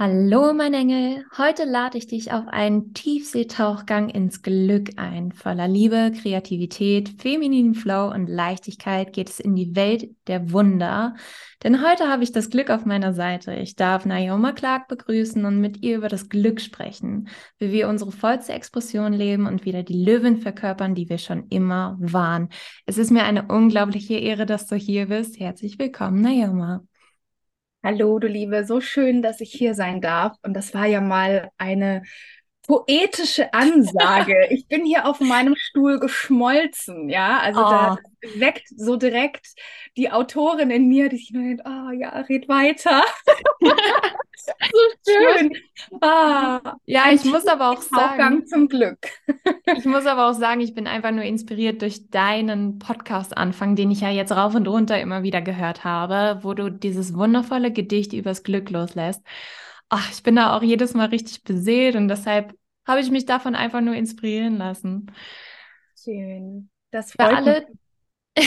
Hallo, mein Engel. Heute lade ich dich auf einen Tiefseetauchgang ins Glück ein. Voller Liebe, Kreativität, femininen Flow und Leichtigkeit geht es in die Welt der Wunder. Denn heute habe ich das Glück auf meiner Seite. Ich darf Naoma Clark begrüßen und mit ihr über das Glück sprechen, wie wir unsere vollste Expression leben und wieder die Löwen verkörpern, die wir schon immer waren. Es ist mir eine unglaubliche Ehre, dass du hier bist. Herzlich willkommen, Naoma. Hallo, du Liebe, so schön, dass ich hier sein darf. Und das war ja mal eine poetische Ansage. ich bin hier auf meinem Stuhl geschmolzen, ja. Also oh. da weckt so direkt die Autorin in mir, die sich nur denkt, oh ja, red weiter. so schön. Ah, ja, ich muss aber auch sagen. Aufgang zum Glück. ich muss aber auch sagen, ich bin einfach nur inspiriert durch deinen Podcast-Anfang, den ich ja jetzt rauf und runter immer wieder gehört habe, wo du dieses wundervolle Gedicht übers Glück loslässt. Ach, ich bin da auch jedes Mal richtig beseelt und deshalb habe ich mich davon einfach nur inspirieren lassen. Schön. Das freut Für alle,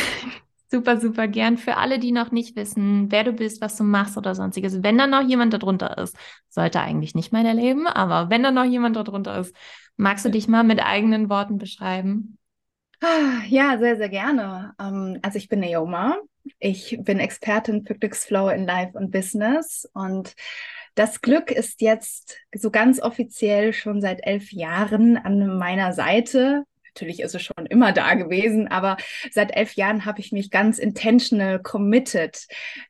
super, super gern. Für alle, die noch nicht wissen, wer du bist, was du machst oder sonstiges, wenn da noch jemand darunter ist, sollte eigentlich nicht mehr erleben, aber wenn da noch jemand darunter ist, magst du dich mal mit eigenen Worten beschreiben? Ja, sehr, sehr gerne. Ähm, also ich bin Neoma. Ich bin Expertin für Glücksflow in Life und Business und das Glück ist jetzt so ganz offiziell schon seit elf Jahren an meiner Seite. Natürlich ist es schon immer da gewesen, aber seit elf Jahren habe ich mich ganz intentional committed,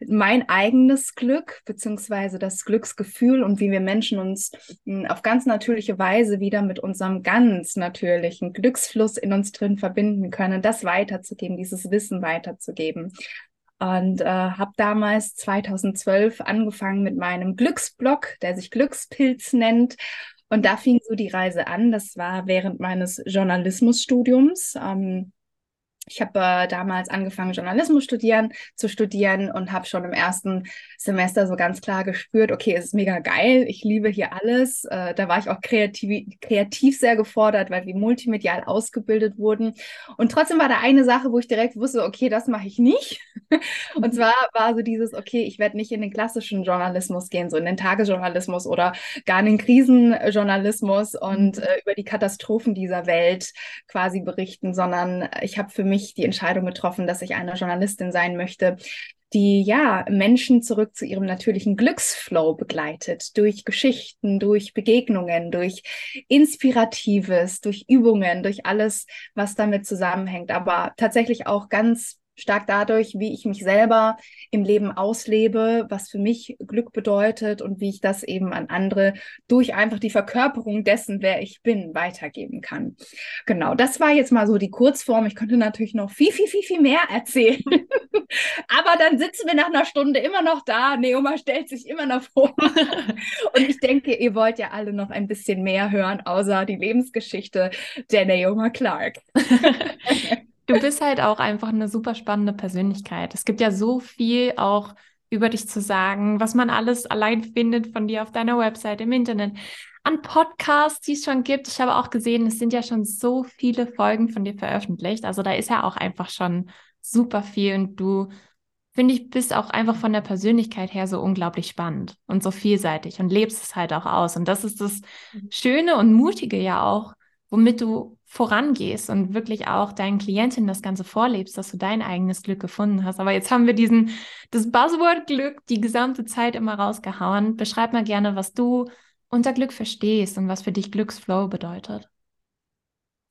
mein eigenes Glück beziehungsweise das Glücksgefühl und wie wir Menschen uns hm, auf ganz natürliche Weise wieder mit unserem ganz natürlichen Glücksfluss in uns drin verbinden können, das weiterzugeben, dieses Wissen weiterzugeben. Und äh, habe damals 2012 angefangen mit meinem Glücksblog, der sich Glückspilz nennt. Und da fing so die Reise an. Das war während meines Journalismusstudiums. Ähm, ich habe äh, damals angefangen, Journalismus studieren, zu studieren und habe schon im ersten Semester so ganz klar gespürt, okay, es ist mega geil, ich liebe hier alles. Äh, da war ich auch kreativ, kreativ sehr gefordert, weil wir multimedial ausgebildet wurden. Und trotzdem war da eine Sache, wo ich direkt wusste, okay, das mache ich nicht. und mhm. zwar war so dieses, okay, ich werde nicht in den klassischen Journalismus gehen, so in den Tagesjournalismus oder gar in den Krisenjournalismus und mhm. äh, über die Katastrophen dieser Welt quasi berichten, sondern ich habe für mich die Entscheidung getroffen, dass ich eine Journalistin sein möchte, die ja Menschen zurück zu ihrem natürlichen Glücksflow begleitet, durch Geschichten, durch Begegnungen, durch Inspiratives, durch Übungen, durch alles, was damit zusammenhängt, aber tatsächlich auch ganz stark dadurch, wie ich mich selber im Leben auslebe, was für mich Glück bedeutet und wie ich das eben an andere durch einfach die Verkörperung dessen, wer ich bin, weitergeben kann. Genau, das war jetzt mal so die Kurzform. Ich könnte natürlich noch viel, viel, viel, viel mehr erzählen. Aber dann sitzen wir nach einer Stunde immer noch da. Neoma stellt sich immer noch vor. und ich denke, ihr wollt ja alle noch ein bisschen mehr hören, außer die Lebensgeschichte der Neoma Clark. Du bist halt auch einfach eine super spannende Persönlichkeit. Es gibt ja so viel auch über dich zu sagen, was man alles allein findet von dir auf deiner Website, im Internet, an Podcasts, die es schon gibt. Ich habe auch gesehen, es sind ja schon so viele Folgen von dir veröffentlicht. Also da ist ja auch einfach schon super viel und du, finde ich, bist auch einfach von der Persönlichkeit her so unglaublich spannend und so vielseitig und lebst es halt auch aus. Und das ist das mhm. Schöne und Mutige ja auch, womit du vorangehst und wirklich auch deinen Klientinnen das Ganze vorlebst, dass du dein eigenes Glück gefunden hast. Aber jetzt haben wir diesen, das Buzzword Glück die gesamte Zeit immer rausgehauen. Beschreib mal gerne, was du unter Glück verstehst und was für dich Glücksflow bedeutet.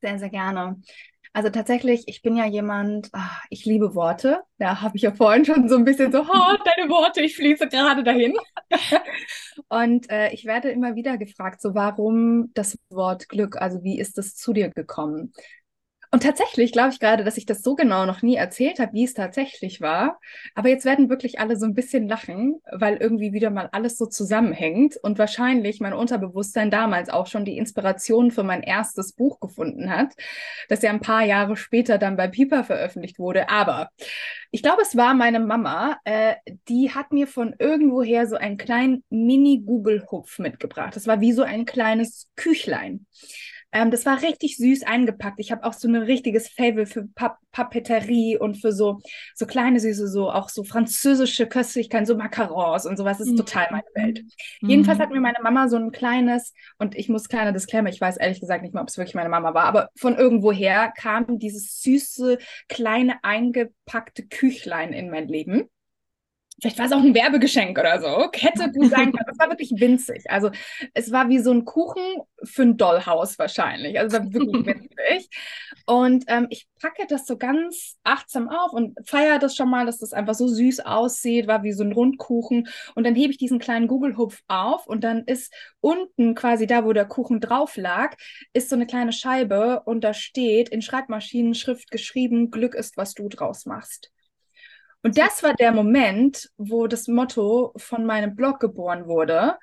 Sehr, sehr gerne. Also tatsächlich, ich bin ja jemand, ach, ich liebe Worte. Da habe ich ja vorhin schon so ein bisschen so, oh, deine Worte, ich fließe gerade dahin. Und äh, ich werde immer wieder gefragt, so warum das Wort Glück, also wie ist das zu dir gekommen? Und tatsächlich glaube ich gerade, dass ich das so genau noch nie erzählt habe, wie es tatsächlich war. Aber jetzt werden wirklich alle so ein bisschen lachen, weil irgendwie wieder mal alles so zusammenhängt und wahrscheinlich mein Unterbewusstsein damals auch schon die Inspiration für mein erstes Buch gefunden hat, das ja ein paar Jahre später dann bei Piper veröffentlicht wurde. Aber ich glaube, es war meine Mama, äh, die hat mir von irgendwoher so einen kleinen Mini-Google-Hupf mitgebracht. Das war wie so ein kleines Küchlein. Ähm, das war richtig süß eingepackt. Ich habe auch so ein richtiges Fable für Pap Papeterie und für so, so kleine süße, so auch so französische Köstlichkeiten, so Macarons und sowas. Das ist mhm. total meine Welt. Mhm. Jedenfalls hat mir meine Mama so ein kleines, und ich muss kleiner Disclaimer, ich weiß ehrlich gesagt nicht mehr, ob es wirklich meine Mama war, aber von irgendwoher kam dieses süße, kleine, eingepackte Küchlein in mein Leben vielleicht war es auch ein Werbegeschenk oder so, hätte gut sein können. Es war wirklich winzig. Also es war wie so ein Kuchen für ein Dollhaus wahrscheinlich. Also es war wirklich winzig. Und ähm, ich packe das so ganz achtsam auf und feiere das schon mal, dass das einfach so süß aussieht, war wie so ein Rundkuchen. Und dann hebe ich diesen kleinen Google-Hupf auf und dann ist unten quasi da, wo der Kuchen drauf lag, ist so eine kleine Scheibe und da steht in Schreibmaschinenschrift geschrieben, Glück ist, was du draus machst. Und das war der Moment, wo das Motto von meinem Blog geboren wurde.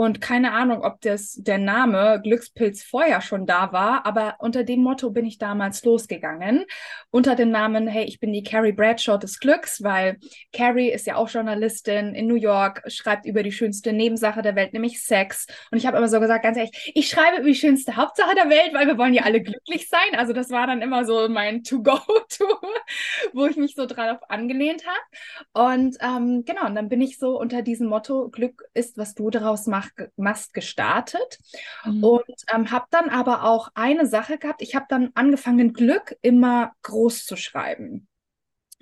Und keine Ahnung, ob das der Name Glückspilz vorher schon da war, aber unter dem Motto bin ich damals losgegangen. Unter dem Namen, hey, ich bin die Carrie Bradshaw des Glücks, weil Carrie ist ja auch Journalistin in New York, schreibt über die schönste Nebensache der Welt, nämlich Sex. Und ich habe immer so gesagt, ganz ehrlich, ich schreibe über die schönste Hauptsache der Welt, weil wir wollen ja alle glücklich sein. Also das war dann immer so mein To-Go-To, wo ich mich so drauf angelehnt habe. Und ähm, genau, und dann bin ich so unter diesem Motto, Glück ist, was du daraus machst Mast gestartet mhm. und ähm, habe dann aber auch eine Sache gehabt. Ich habe dann angefangen, Glück immer groß zu schreiben.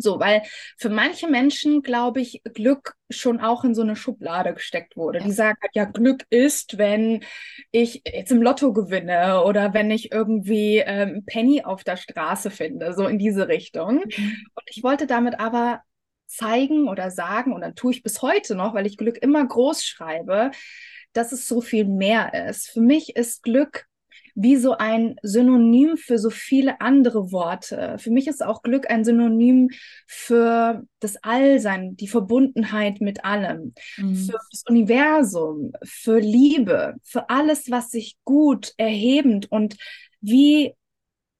So, weil für manche Menschen, glaube ich, Glück schon auch in so eine Schublade gesteckt wurde. Ja. Die sagen halt, ja, Glück ist, wenn ich jetzt im Lotto gewinne oder wenn ich irgendwie ähm, Penny auf der Straße finde, so in diese Richtung. Mhm. Und ich wollte damit aber zeigen oder sagen, und dann tue ich bis heute noch, weil ich Glück immer groß schreibe, dass es so viel mehr ist. Für mich ist Glück wie so ein Synonym für so viele andere Worte. Für mich ist auch Glück ein Synonym für das Allsein, die Verbundenheit mit allem, mhm. für das Universum, für Liebe, für alles, was sich gut, erhebend und wie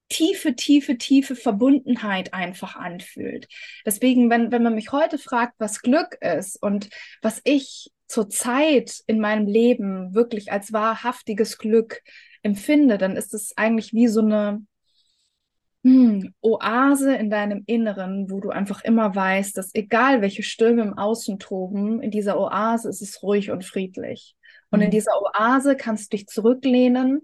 tiefe, tiefe, tiefe Verbundenheit einfach anfühlt. Deswegen, wenn, wenn man mich heute fragt, was Glück ist und was ich zurzeit in meinem Leben wirklich als wahrhaftiges Glück empfinde, dann ist es eigentlich wie so eine hm, Oase in deinem Inneren, wo du einfach immer weißt, dass egal welche Stürme im Außen toben, in dieser Oase ist es ruhig und friedlich. Und mhm. in dieser Oase kannst du dich zurücklehnen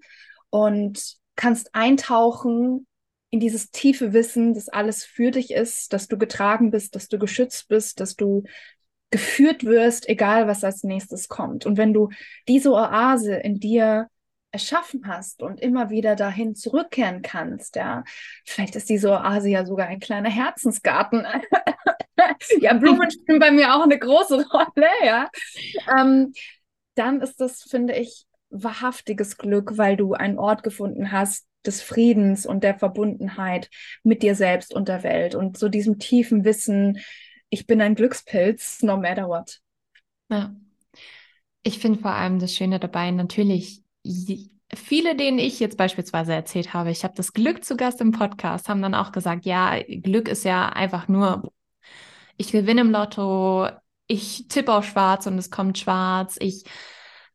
und kannst eintauchen in dieses tiefe Wissen, dass alles für dich ist, dass du getragen bist, dass du geschützt bist, dass du geführt wirst, egal was als nächstes kommt. Und wenn du diese Oase in dir erschaffen hast und immer wieder dahin zurückkehren kannst, ja, vielleicht ist diese Oase ja sogar ein kleiner Herzensgarten. ja, Blumen spielen bei mir auch eine große Rolle, ja. Ähm, dann ist das, finde ich, wahrhaftiges Glück, weil du einen Ort gefunden hast des Friedens und der Verbundenheit mit dir selbst und der Welt und so diesem tiefen Wissen, ich bin ein Glückspilz, no matter what. Ja. Ich finde vor allem das Schöne dabei, natürlich, viele, denen ich jetzt beispielsweise erzählt habe, ich habe das Glück zu Gast im Podcast, haben dann auch gesagt, ja, Glück ist ja einfach nur, ich gewinne im Lotto, ich tippe auf schwarz und es kommt schwarz, ich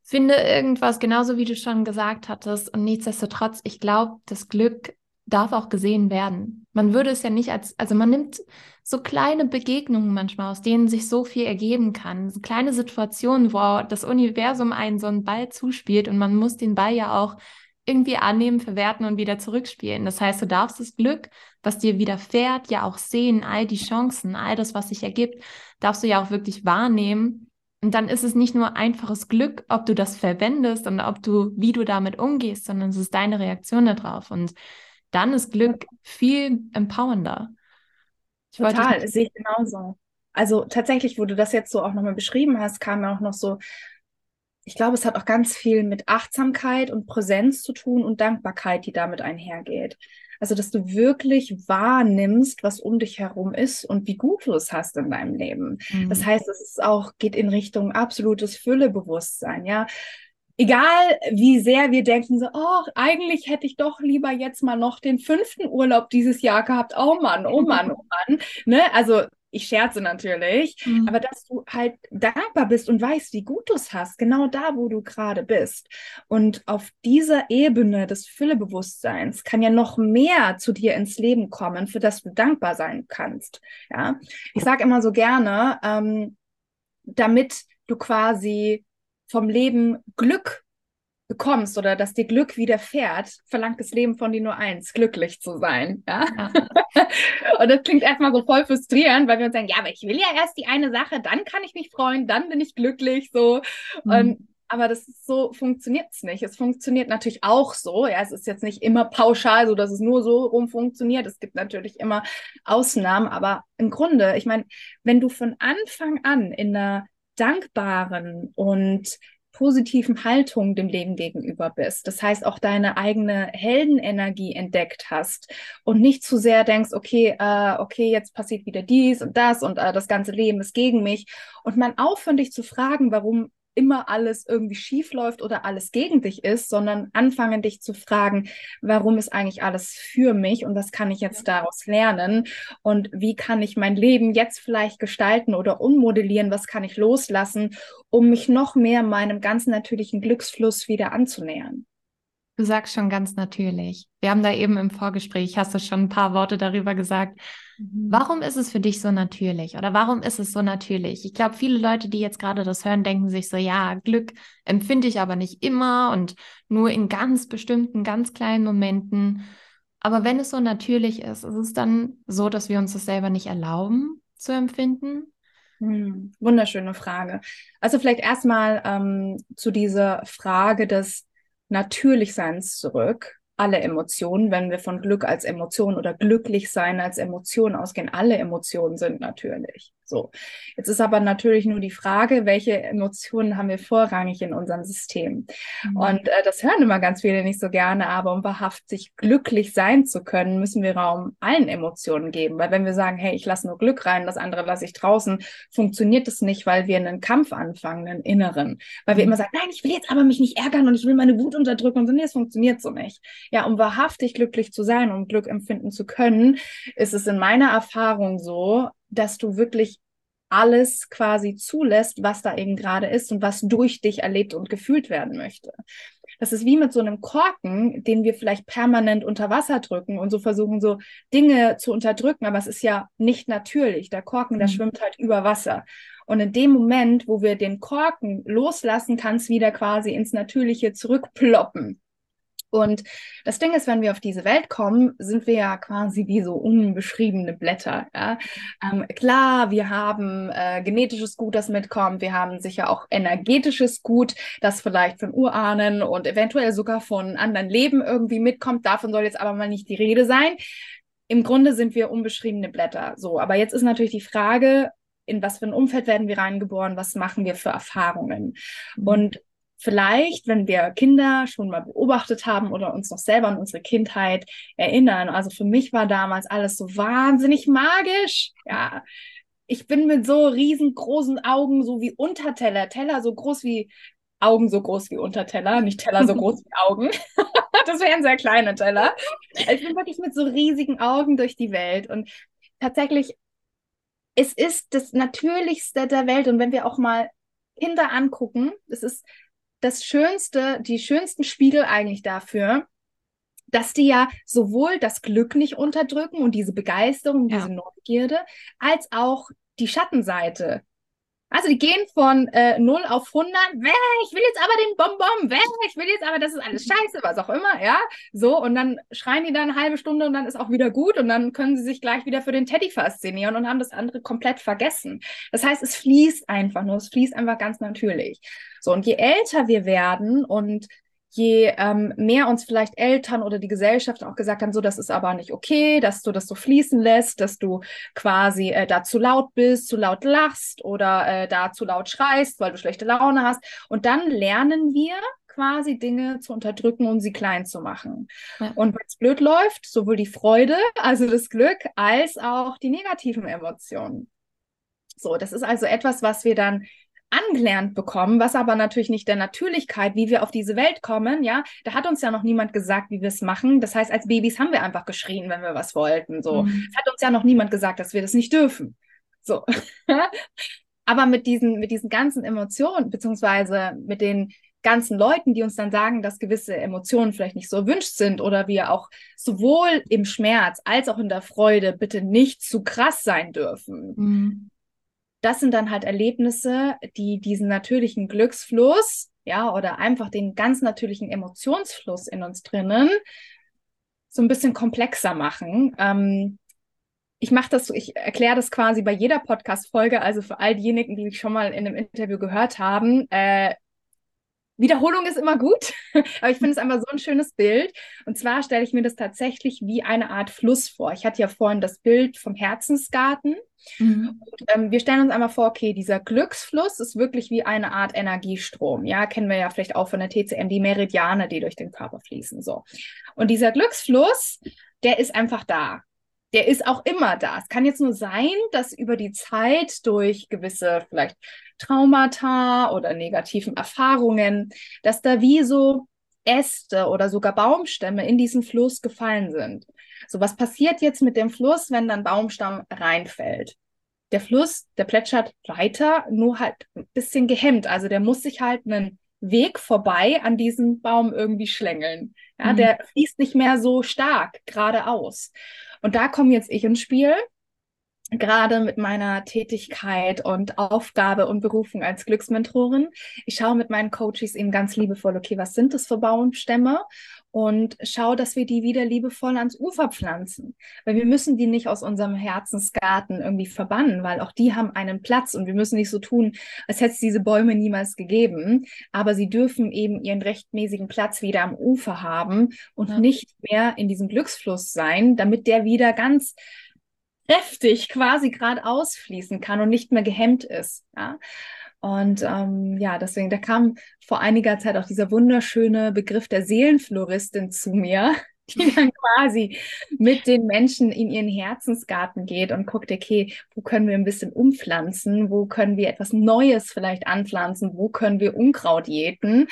finde irgendwas, genauso wie du schon gesagt hattest. Und nichtsdestotrotz, ich glaube, das Glück darf auch gesehen werden. Man würde es ja nicht als, also man nimmt so kleine Begegnungen manchmal, aus denen sich so viel ergeben kann. So kleine Situationen, wo das Universum einen so einen Ball zuspielt und man muss den Ball ja auch irgendwie annehmen, verwerten und wieder zurückspielen. Das heißt, du darfst das Glück, was dir widerfährt, ja auch sehen, all die Chancen, all das, was sich ergibt, darfst du ja auch wirklich wahrnehmen. Und dann ist es nicht nur einfaches Glück, ob du das verwendest und ob du, wie du damit umgehst, sondern es ist deine Reaktion darauf. Und dann ist Glück viel empowernder. Ich Total, sehe ich genauso. Also tatsächlich, wo du das jetzt so auch nochmal beschrieben hast, kam mir auch noch so, ich glaube, es hat auch ganz viel mit Achtsamkeit und Präsenz zu tun und Dankbarkeit, die damit einhergeht. Also, dass du wirklich wahrnimmst, was um dich herum ist und wie gut du es hast in deinem Leben. Mhm. Das heißt, es ist auch, geht in Richtung absolutes Füllebewusstsein, ja. Egal, wie sehr wir denken, so, oh, eigentlich hätte ich doch lieber jetzt mal noch den fünften Urlaub dieses Jahr gehabt. Oh Mann, oh Mann, oh Mann. Ne? Also ich scherze natürlich, mhm. aber dass du halt dankbar bist und weißt, wie gut du es hast, genau da, wo du gerade bist. Und auf dieser Ebene des Füllebewusstseins kann ja noch mehr zu dir ins Leben kommen, für das du dankbar sein kannst. Ja, ich sage immer so gerne, ähm, damit du quasi vom Leben Glück bekommst oder dass dir Glück widerfährt, verlangt das Leben von dir nur eins, glücklich zu sein. Ja? ja. und das klingt erstmal so voll frustrierend, weil wir uns sagen, ja, aber ich will ja erst die eine Sache, dann kann ich mich freuen, dann bin ich glücklich, so. Mhm. Und aber das ist so funktioniert es nicht. Es funktioniert natürlich auch so. Ja, es ist jetzt nicht immer pauschal, so dass es nur so rum funktioniert. Es gibt natürlich immer Ausnahmen, aber im Grunde, ich meine, wenn du von Anfang an in einer dankbaren und positiven Haltung dem Leben gegenüber bist. Das heißt, auch deine eigene Heldenenergie entdeckt hast und nicht zu sehr denkst, okay, äh, okay, jetzt passiert wieder dies und das und äh, das ganze Leben ist gegen mich. Und man aufhören, dich zu fragen, warum immer alles irgendwie schief läuft oder alles gegen dich ist, sondern anfangen dich zu fragen, warum ist eigentlich alles für mich und was kann ich jetzt daraus lernen? Und wie kann ich mein Leben jetzt vielleicht gestalten oder ummodellieren, was kann ich loslassen, um mich noch mehr meinem ganz natürlichen Glücksfluss wieder anzunähern. Du sagst schon ganz natürlich. Wir haben da eben im Vorgespräch, hast du schon ein paar Worte darüber gesagt. Mhm. Warum ist es für dich so natürlich? Oder warum ist es so natürlich? Ich glaube, viele Leute, die jetzt gerade das hören, denken sich so, ja, Glück empfinde ich aber nicht immer und nur in ganz bestimmten, ganz kleinen Momenten. Aber wenn es so natürlich ist, ist es dann so, dass wir uns das selber nicht erlauben zu empfinden? Hm, wunderschöne Frage. Also vielleicht erstmal ähm, zu dieser Frage des Natürlichseins zurück alle Emotionen, wenn wir von Glück als Emotion oder glücklich sein als Emotion ausgehen. Alle Emotionen sind natürlich. So. Jetzt ist aber natürlich nur die Frage, welche Emotionen haben wir vorrangig in unserem System? Mhm. Und äh, das hören immer ganz viele nicht so gerne, aber um wahrhaftig glücklich sein zu können, müssen wir Raum allen Emotionen geben. Weil wenn wir sagen, hey, ich lasse nur Glück rein, das andere lasse ich draußen, funktioniert es nicht, weil wir einen Kampf anfangen, einen inneren. Weil wir mhm. immer sagen, nein, ich will jetzt aber mich nicht ärgern und ich will meine Wut unterdrücken und so, nee, es funktioniert so nicht ja, um wahrhaftig glücklich zu sein, um Glück empfinden zu können, ist es in meiner Erfahrung so, dass du wirklich alles quasi zulässt, was da eben gerade ist und was durch dich erlebt und gefühlt werden möchte. Das ist wie mit so einem Korken, den wir vielleicht permanent unter Wasser drücken und so versuchen, so Dinge zu unterdrücken, aber es ist ja nicht natürlich. Der Korken, der mhm. schwimmt halt über Wasser. Und in dem Moment, wo wir den Korken loslassen, kann es wieder quasi ins Natürliche zurückploppen. Und das Ding ist, wenn wir auf diese Welt kommen, sind wir ja quasi wie so unbeschriebene Blätter. Ja? Ähm, klar, wir haben äh, genetisches Gut, das mitkommt. Wir haben sicher auch energetisches Gut, das vielleicht von Urahnen und eventuell sogar von anderen Leben irgendwie mitkommt. Davon soll jetzt aber mal nicht die Rede sein. Im Grunde sind wir unbeschriebene Blätter. So, aber jetzt ist natürlich die Frage, in was für ein Umfeld werden wir reingeboren, was machen wir für Erfahrungen. Mhm. Und vielleicht, wenn wir Kinder schon mal beobachtet haben oder uns noch selber an unsere Kindheit erinnern. Also für mich war damals alles so wahnsinnig magisch. Ja, ich bin mit so riesengroßen Augen, so wie Unterteller, Teller so groß wie Augen so groß wie Unterteller, nicht Teller so groß wie Augen. das wären sehr kleine Teller. Ich bin wirklich mit so riesigen Augen durch die Welt und tatsächlich es ist das Natürlichste der Welt. Und wenn wir auch mal Kinder angucken, es ist das schönste, die schönsten Spiegel eigentlich dafür, dass die ja sowohl das Glück nicht unterdrücken und diese Begeisterung, ja. diese Neugierde, als auch die Schattenseite. Also die gehen von äh, 0 auf 100, Wäh, ich will jetzt aber den Bonbon, ich will jetzt aber, das ist alles scheiße, was auch immer, ja, so, und dann schreien die dann eine halbe Stunde und dann ist auch wieder gut und dann können sie sich gleich wieder für den Teddy faszinieren und haben das andere komplett vergessen. Das heißt, es fließt einfach nur, es fließt einfach ganz natürlich. So, und je älter wir werden und je ähm, mehr uns vielleicht Eltern oder die Gesellschaft auch gesagt haben, so, das ist aber nicht okay, dass du das so fließen lässt, dass du quasi äh, da zu laut bist, zu laut lachst oder äh, da zu laut schreist, weil du schlechte Laune hast. Und dann lernen wir quasi Dinge zu unterdrücken und sie klein zu machen. Ja. Und wenn es blöd läuft, sowohl die Freude, also das Glück, als auch die negativen Emotionen. So, das ist also etwas, was wir dann angelernt bekommen, was aber natürlich nicht der Natürlichkeit, wie wir auf diese Welt kommen, ja, da hat uns ja noch niemand gesagt, wie wir es machen. Das heißt, als Babys haben wir einfach geschrien, wenn wir was wollten. So, mhm. es hat uns ja noch niemand gesagt, dass wir das nicht dürfen. So, aber mit diesen mit diesen ganzen Emotionen beziehungsweise mit den ganzen Leuten, die uns dann sagen, dass gewisse Emotionen vielleicht nicht so erwünscht sind oder wir auch sowohl im Schmerz als auch in der Freude bitte nicht zu krass sein dürfen. Mhm das sind dann halt Erlebnisse, die diesen natürlichen Glücksfluss, ja, oder einfach den ganz natürlichen Emotionsfluss in uns drinnen so ein bisschen komplexer machen. Ähm, ich mache das, ich erkläre das quasi bei jeder Podcast-Folge, also für all diejenigen, die mich schon mal in einem Interview gehört haben. Äh, Wiederholung ist immer gut, aber ich finde es einfach so ein schönes Bild. Und zwar stelle ich mir das tatsächlich wie eine Art Fluss vor. Ich hatte ja vorhin das Bild vom Herzensgarten. Mhm. Und, ähm, wir stellen uns einmal vor, okay, dieser Glücksfluss ist wirklich wie eine Art Energiestrom. Ja, kennen wir ja vielleicht auch von der TCM, die Meridiane, die durch den Körper fließen. So. Und dieser Glücksfluss, der ist einfach da der ist auch immer da. Es kann jetzt nur sein, dass über die Zeit durch gewisse vielleicht Traumata oder negativen Erfahrungen, dass da wie so Äste oder sogar Baumstämme in diesen Fluss gefallen sind. So, was passiert jetzt mit dem Fluss, wenn dann Baumstamm reinfällt? Der Fluss, der plätschert weiter, nur halt ein bisschen gehemmt. Also der muss sich halt einen Weg vorbei an diesem Baum irgendwie schlängeln. Ja, mhm. der fließt nicht mehr so stark geradeaus. Und da komme jetzt ich ins Spiel gerade mit meiner Tätigkeit und Aufgabe und Berufung als Glücksmentorin. Ich schaue mit meinen Coaches eben ganz liebevoll, okay, was sind das für Baumstämme? Und schaue, dass wir die wieder liebevoll ans Ufer pflanzen. Weil wir müssen die nicht aus unserem Herzensgarten irgendwie verbannen, weil auch die haben einen Platz und wir müssen nicht so tun, als hätte es diese Bäume niemals gegeben. Aber sie dürfen eben ihren rechtmäßigen Platz wieder am Ufer haben und ja. nicht mehr in diesem Glücksfluss sein, damit der wieder ganz kräftig quasi geradeaus fließen kann und nicht mehr gehemmt ist. Ja? Und ähm, ja, deswegen, da kam vor einiger Zeit auch dieser wunderschöne Begriff der Seelenfloristin zu mir, die dann quasi mit den Menschen in ihren Herzensgarten geht und guckt, okay, wo können wir ein bisschen umpflanzen, wo können wir etwas Neues vielleicht anpflanzen, wo können wir Unkraut jäten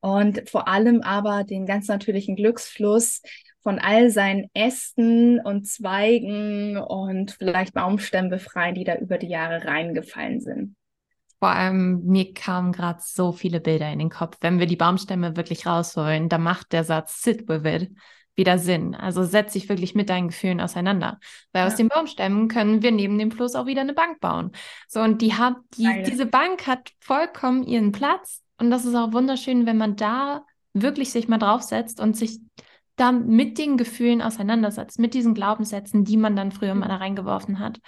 und vor allem aber den ganz natürlichen Glücksfluss von all seinen Ästen und Zweigen und vielleicht Baumstämmen befreien, die da über die Jahre reingefallen sind. Vor allem, mir kamen gerade so viele Bilder in den Kopf. Wenn wir die Baumstämme wirklich rausholen, da macht der Satz Sit with it wieder Sinn. Also setz dich wirklich mit deinen Gefühlen auseinander. Weil ja. aus den Baumstämmen können wir neben dem Fluss auch wieder eine Bank bauen. So, und die hat, die, diese Bank hat vollkommen ihren Platz. Und das ist auch wunderschön, wenn man da wirklich sich mal draufsetzt und sich da mit den Gefühlen auseinandersetzt, mit diesen Glaubenssätzen, die man dann früher mal da reingeworfen hat.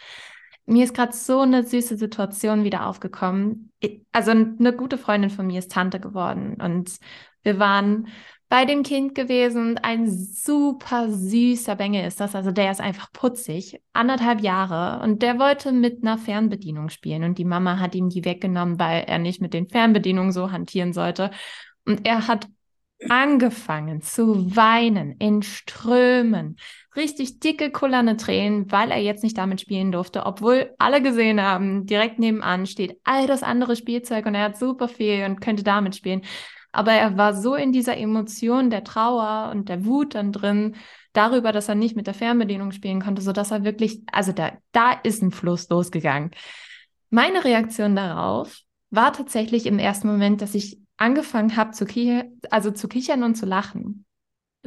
Mir ist gerade so eine süße Situation wieder aufgekommen. Also eine gute Freundin von mir ist Tante geworden und wir waren bei dem Kind gewesen. Ein super süßer Bengel ist das. Also der ist einfach putzig, anderthalb Jahre und der wollte mit einer Fernbedienung spielen und die Mama hat ihm die weggenommen, weil er nicht mit den Fernbedienungen so hantieren sollte. Und er hat angefangen zu weinen in Strömen, richtig dicke, kullerne Tränen, weil er jetzt nicht damit spielen durfte, obwohl alle gesehen haben, direkt nebenan steht all das andere Spielzeug und er hat super viel und könnte damit spielen. Aber er war so in dieser Emotion der Trauer und der Wut dann drin, darüber, dass er nicht mit der Fernbedienung spielen konnte, so dass er wirklich, also da, da ist ein Fluss losgegangen. Meine Reaktion darauf war tatsächlich im ersten Moment, dass ich angefangen habe zu, also zu kichern und zu lachen.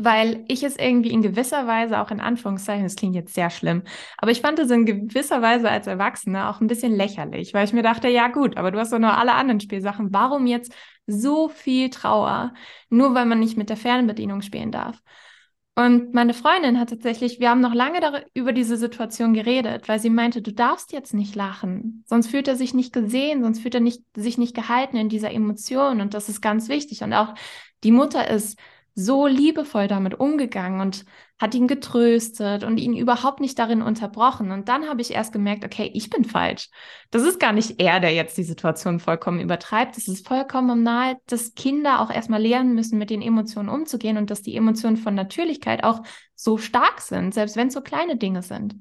Weil ich es irgendwie in gewisser Weise auch in Anführungszeichen, das klingt jetzt sehr schlimm, aber ich fand es in gewisser Weise als Erwachsene auch ein bisschen lächerlich, weil ich mir dachte, ja gut, aber du hast doch nur alle anderen Spielsachen, warum jetzt so viel Trauer, nur weil man nicht mit der Fernbedienung spielen darf? Und meine Freundin hat tatsächlich, wir haben noch lange über diese Situation geredet, weil sie meinte, du darfst jetzt nicht lachen, sonst fühlt er sich nicht gesehen, sonst fühlt er nicht, sich nicht gehalten in dieser Emotion und das ist ganz wichtig. Und auch die Mutter ist so liebevoll damit umgegangen und hat ihn getröstet und ihn überhaupt nicht darin unterbrochen. Und dann habe ich erst gemerkt, okay, ich bin falsch. Das ist gar nicht er, der jetzt die Situation vollkommen übertreibt. Es ist vollkommen nahe, dass Kinder auch erstmal lernen müssen, mit den Emotionen umzugehen und dass die Emotionen von Natürlichkeit auch so stark sind, selbst wenn es so kleine Dinge sind.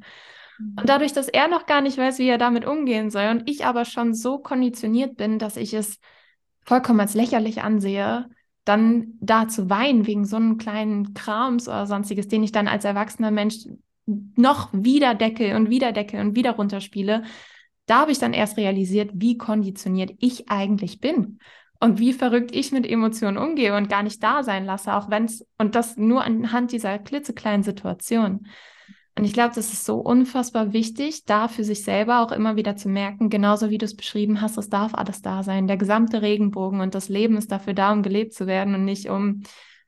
Und mhm. dadurch, dass er noch gar nicht weiß, wie er damit umgehen soll und ich aber schon so konditioniert bin, dass ich es vollkommen als lächerlich ansehe, dann da zu weinen wegen so einem kleinen Krams oder sonstiges, den ich dann als erwachsener Mensch noch wieder decke und wieder decke und wieder runterspiele, da habe ich dann erst realisiert, wie konditioniert ich eigentlich bin und wie verrückt ich mit Emotionen umgehe und gar nicht da sein lasse, auch wenn es, und das nur anhand dieser klitzekleinen Situation. Und ich glaube, das ist so unfassbar wichtig, da für sich selber auch immer wieder zu merken, genauso wie du es beschrieben hast, es darf alles da sein. Der gesamte Regenbogen und das Leben ist dafür da, um gelebt zu werden und nicht um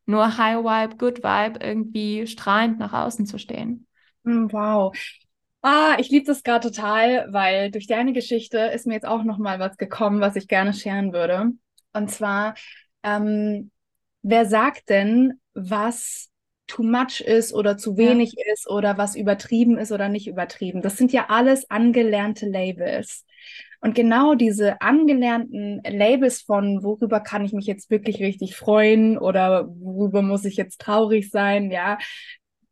nur High Vibe, Good Vibe irgendwie strahlend nach außen zu stehen. Hm, wow. Ah, ich liebe das gerade total, weil durch deine Geschichte ist mir jetzt auch noch mal was gekommen, was ich gerne scheren würde. Und zwar, ähm, wer sagt denn, was too much ist oder zu wenig ja. ist oder was übertrieben ist oder nicht übertrieben. Das sind ja alles angelernte Labels. Und genau diese angelernten Labels von, worüber kann ich mich jetzt wirklich richtig freuen oder worüber muss ich jetzt traurig sein, ja,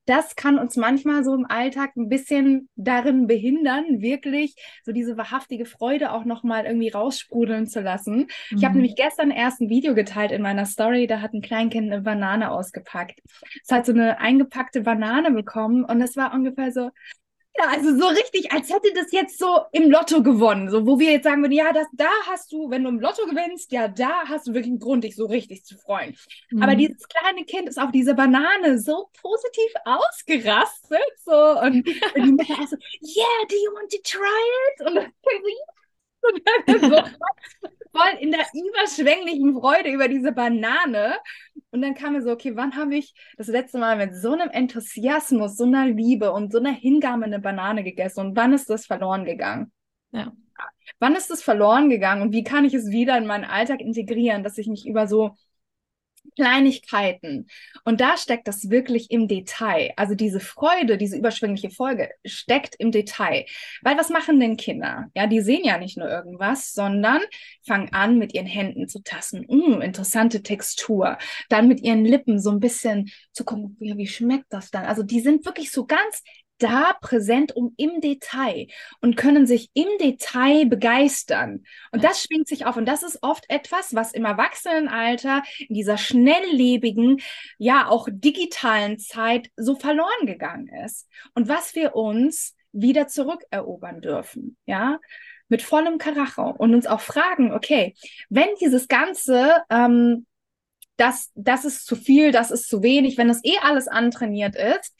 das kann uns manchmal so im Alltag ein bisschen darin behindern, wirklich so diese wahrhaftige Freude auch nochmal irgendwie raussprudeln zu lassen. Mhm. Ich habe nämlich gestern erst ein Video geteilt in meiner Story, da hat ein Kleinkind eine Banane ausgepackt. Es hat so eine eingepackte Banane bekommen und es war ungefähr so, ja, also so richtig, als hätte das jetzt so im Lotto gewonnen. So, wo wir jetzt sagen würden, ja, das, da hast du, wenn du im Lotto gewinnst, ja, da hast du wirklich einen Grund, dich so richtig zu freuen. Mhm. Aber dieses kleine Kind ist auf diese Banane so positiv ausgerastet. So, und, und die Mutter so, yeah, do you want to try it? Und dann so, und dann so voll in der überschwänglichen Freude über diese Banane. Und dann kam mir so, okay, wann habe ich das letzte Mal mit so einem Enthusiasmus, so einer Liebe und so einer Hingabe eine Banane gegessen? Und wann ist das verloren gegangen? Ja. Wann ist das verloren gegangen und wie kann ich es wieder in meinen Alltag integrieren, dass ich mich über so Kleinigkeiten. Und da steckt das wirklich im Detail. Also diese Freude, diese überschwängliche Folge steckt im Detail. Weil was machen denn Kinder? Ja, die sehen ja nicht nur irgendwas, sondern fangen an, mit ihren Händen zu tasten. Mm, interessante Textur. Dann mit ihren Lippen so ein bisschen zu gucken, wie schmeckt das dann? Also die sind wirklich so ganz da präsent um im Detail und können sich im Detail begeistern. Und das schwingt sich auf. Und das ist oft etwas, was im Erwachsenenalter, in dieser schnelllebigen, ja auch digitalen Zeit so verloren gegangen ist. Und was wir uns wieder zurückerobern dürfen. Ja, mit vollem Karacho und uns auch fragen, okay, wenn dieses Ganze ähm, das, das ist zu viel, das ist zu wenig, wenn das eh alles antrainiert ist,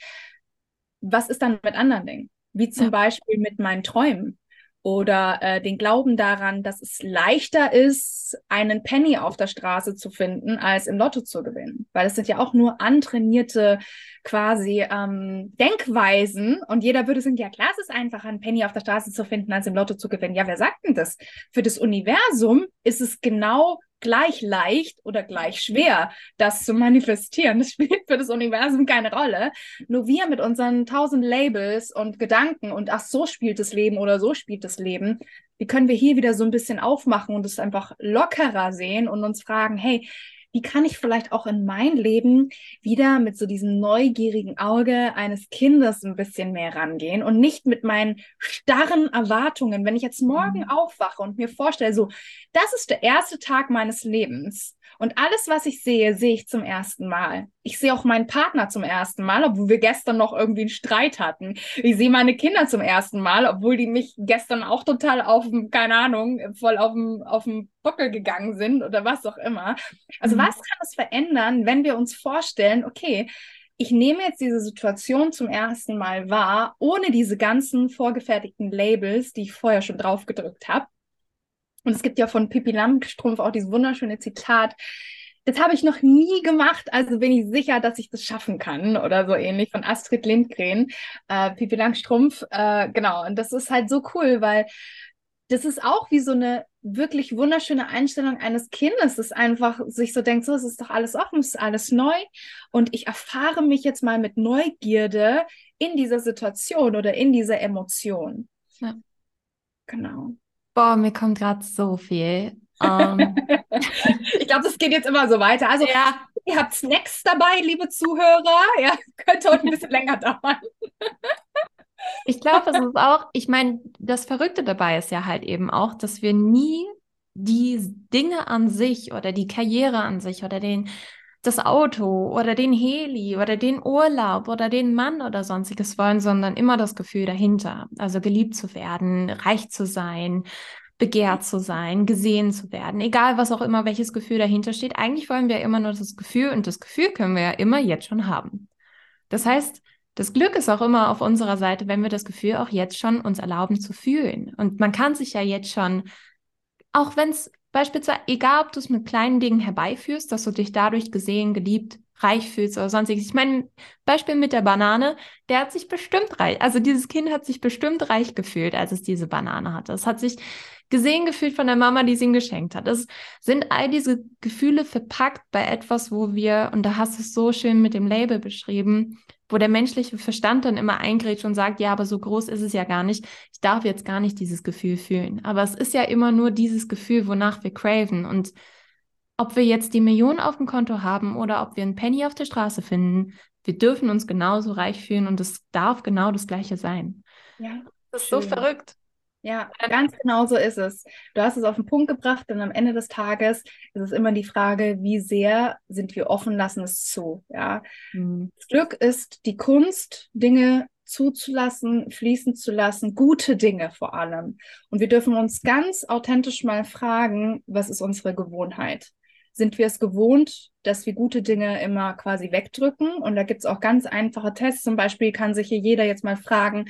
was ist dann mit anderen Dingen? Wie zum ja. Beispiel mit meinen Träumen oder äh, den Glauben daran, dass es leichter ist, einen Penny auf der Straße zu finden, als im Lotto zu gewinnen. Weil es sind ja auch nur antrainierte quasi ähm, Denkweisen und jeder würde sagen, ja klar, es ist einfacher, einen Penny auf der Straße zu finden, als im Lotto zu gewinnen. Ja, wer sagt denn das? Für das Universum ist es genau gleich leicht oder gleich schwer, das zu manifestieren. Das spielt für das Universum keine Rolle. Nur wir mit unseren tausend Labels und Gedanken und ach, so spielt das Leben oder so spielt das Leben, wie können wir hier wieder so ein bisschen aufmachen und es einfach lockerer sehen und uns fragen, hey, wie kann ich vielleicht auch in mein Leben wieder mit so diesem neugierigen Auge eines Kindes ein bisschen mehr rangehen und nicht mit meinen starren Erwartungen. Wenn ich jetzt morgen mhm. aufwache und mir vorstelle, so, das ist der erste Tag meines Lebens und alles, was ich sehe, sehe ich zum ersten Mal. Ich sehe auch meinen Partner zum ersten Mal, obwohl wir gestern noch irgendwie einen Streit hatten. Ich sehe meine Kinder zum ersten Mal, obwohl die mich gestern auch total auf, keine Ahnung, voll auf dem, auf dem Bockel gegangen sind oder was auch immer. Also mhm. was kann es verändern, wenn wir uns vorstellen, okay, ich nehme jetzt diese Situation zum ersten Mal wahr, ohne diese ganzen vorgefertigten Labels, die ich vorher schon draufgedrückt habe. Und es gibt ja von Pippi Langstrumpf auch dieses wunderschöne Zitat, das habe ich noch nie gemacht, also bin ich sicher, dass ich das schaffen kann oder so ähnlich von Astrid Lindgren, äh, Pipi Langstrumpf, äh, genau. Und das ist halt so cool, weil das ist auch wie so eine wirklich wunderschöne Einstellung eines Kindes, das einfach sich so denkt, so, es ist doch alles offen, es ist alles neu und ich erfahre mich jetzt mal mit Neugierde in dieser Situation oder in dieser Emotion. Ja. Genau. Boah, mir kommt gerade so viel. Ähm. ich glaube, das geht jetzt immer so weiter. Also, ja. ihr habt Snacks dabei, liebe Zuhörer. Ja, könnte heute ein bisschen länger dauern. ich glaube, es ist auch, ich meine, das Verrückte dabei ist ja halt eben auch, dass wir nie die Dinge an sich oder die Karriere an sich oder den das Auto oder den Heli oder den Urlaub oder den Mann oder sonstiges wollen, sondern immer das Gefühl dahinter. Also geliebt zu werden, reich zu sein, begehrt zu sein, gesehen zu werden, egal was auch immer, welches Gefühl dahinter steht. Eigentlich wollen wir immer nur das Gefühl und das Gefühl können wir ja immer jetzt schon haben. Das heißt, das Glück ist auch immer auf unserer Seite, wenn wir das Gefühl auch jetzt schon uns erlauben zu fühlen. Und man kann sich ja jetzt schon, auch wenn es Beispielsweise, egal ob du es mit kleinen Dingen herbeiführst, dass du dich dadurch gesehen, geliebt, reich fühlst oder sonstiges. Ich meine, Beispiel mit der Banane, der hat sich bestimmt reich, also dieses Kind hat sich bestimmt reich gefühlt, als es diese Banane hatte. Es hat sich gesehen gefühlt von der Mama, die es ihm geschenkt hat. Es sind all diese Gefühle verpackt bei etwas, wo wir, und da hast du es so schön mit dem Label beschrieben, wo der menschliche Verstand dann immer eingrätscht und sagt, ja, aber so groß ist es ja gar nicht. Ich darf jetzt gar nicht dieses Gefühl fühlen. Aber es ist ja immer nur dieses Gefühl, wonach wir craven. Und ob wir jetzt die Millionen auf dem Konto haben oder ob wir einen Penny auf der Straße finden, wir dürfen uns genauso reich fühlen und es darf genau das Gleiche sein. Ja. Das ist schön. so verrückt. Ja, ganz genau so ist es. Du hast es auf den Punkt gebracht, denn am Ende des Tages ist es immer die Frage, wie sehr sind wir offen, lassen es zu. Ja? Mhm. Das Glück ist die Kunst, Dinge zuzulassen, fließen zu lassen, gute Dinge vor allem. Und wir dürfen uns ganz authentisch mal fragen, was ist unsere Gewohnheit? Sind wir es gewohnt, dass wir gute Dinge immer quasi wegdrücken? Und da gibt es auch ganz einfache Tests. Zum Beispiel kann sich hier jeder jetzt mal fragen,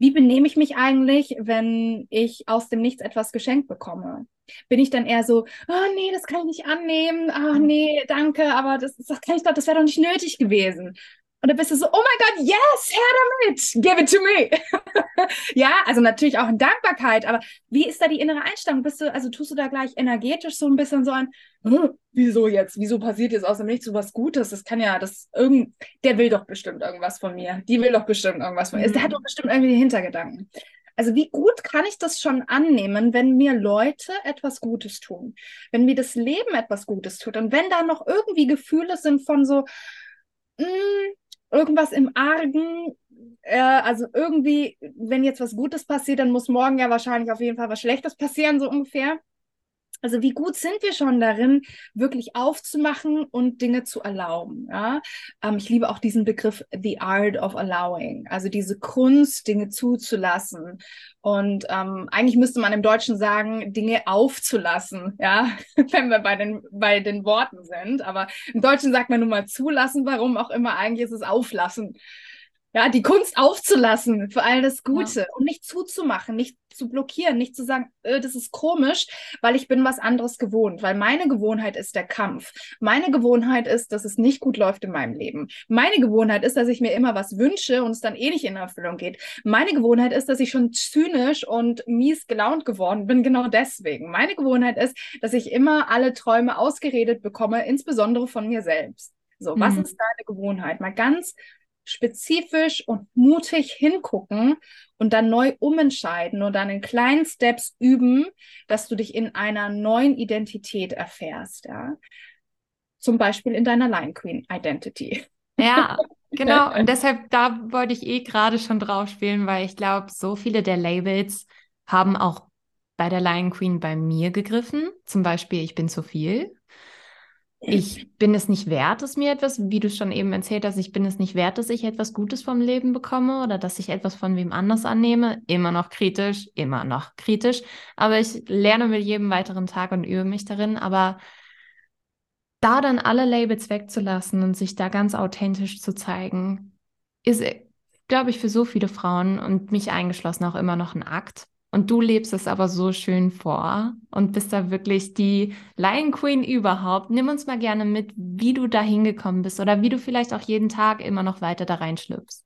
wie benehme ich mich eigentlich, wenn ich aus dem Nichts etwas geschenkt bekomme? Bin ich dann eher so, oh nee, das kann ich nicht annehmen, ah oh, nee, danke, aber das, das kann ich doch, das wäre doch nicht nötig gewesen. Und dann bist du so, oh mein Gott, yes, her damit, give it to me. ja, also natürlich auch in Dankbarkeit, aber wie ist da die innere Einstellung? Bist du, also tust du da gleich energetisch so ein bisschen so ein, hm, wieso jetzt? Wieso passiert jetzt aus dem Nichts so was Gutes? Das kann ja, das irgend, der will doch bestimmt irgendwas von mir. Die will doch bestimmt irgendwas von mir. Mhm. Der hat doch bestimmt irgendwie Hintergedanken. Also wie gut kann ich das schon annehmen, wenn mir Leute etwas Gutes tun? Wenn mir das Leben etwas Gutes tut und wenn da noch irgendwie Gefühle sind von so, mh, hm, irgendwas im Argen. Äh, also irgendwie, wenn jetzt was Gutes passiert, dann muss morgen ja wahrscheinlich auf jeden Fall was Schlechtes passieren, so ungefähr. Also wie gut sind wir schon darin, wirklich aufzumachen und Dinge zu erlauben? Ja? Ähm, ich liebe auch diesen Begriff The Art of Allowing, also diese Kunst, Dinge zuzulassen. Und ähm, eigentlich müsste man im Deutschen sagen, Dinge aufzulassen, ja, wenn wir bei den, bei den Worten sind. Aber im Deutschen sagt man nun mal zulassen, warum auch immer, eigentlich ist es auflassen ja, die Kunst aufzulassen für all das Gute ja. und nicht zuzumachen, nicht zu blockieren, nicht zu sagen, äh, das ist komisch, weil ich bin was anderes gewohnt, weil meine Gewohnheit ist der Kampf. Meine Gewohnheit ist, dass es nicht gut läuft in meinem Leben. Meine Gewohnheit ist, dass ich mir immer was wünsche und es dann eh nicht in Erfüllung geht. Meine Gewohnheit ist, dass ich schon zynisch und mies gelaunt geworden bin, genau deswegen. Meine Gewohnheit ist, dass ich immer alle Träume ausgeredet bekomme, insbesondere von mir selbst. So, was mhm. ist deine Gewohnheit? Mal ganz spezifisch und mutig hingucken und dann neu umentscheiden und dann in kleinen Steps üben, dass du dich in einer neuen Identität erfährst, ja. Zum Beispiel in deiner Line Queen Identity. Ja, genau. Und deshalb, da wollte ich eh gerade schon drauf spielen, weil ich glaube, so viele der Labels haben auch bei der Lion Queen bei mir gegriffen. Zum Beispiel, ich bin zu viel ich bin es nicht wert, dass mir etwas, wie du schon eben erzählt hast, ich bin es nicht wert, dass ich etwas Gutes vom Leben bekomme oder dass ich etwas von wem anders annehme. Immer noch kritisch, immer noch kritisch. Aber ich lerne mit jedem weiteren Tag und übe mich darin. Aber da dann alle Labels wegzulassen und sich da ganz authentisch zu zeigen, ist, glaube ich, für so viele Frauen und mich eingeschlossen auch immer noch ein Akt. Und du lebst es aber so schön vor und bist da wirklich die Lion Queen überhaupt. Nimm uns mal gerne mit, wie du da hingekommen bist oder wie du vielleicht auch jeden Tag immer noch weiter da reinschlüpfst.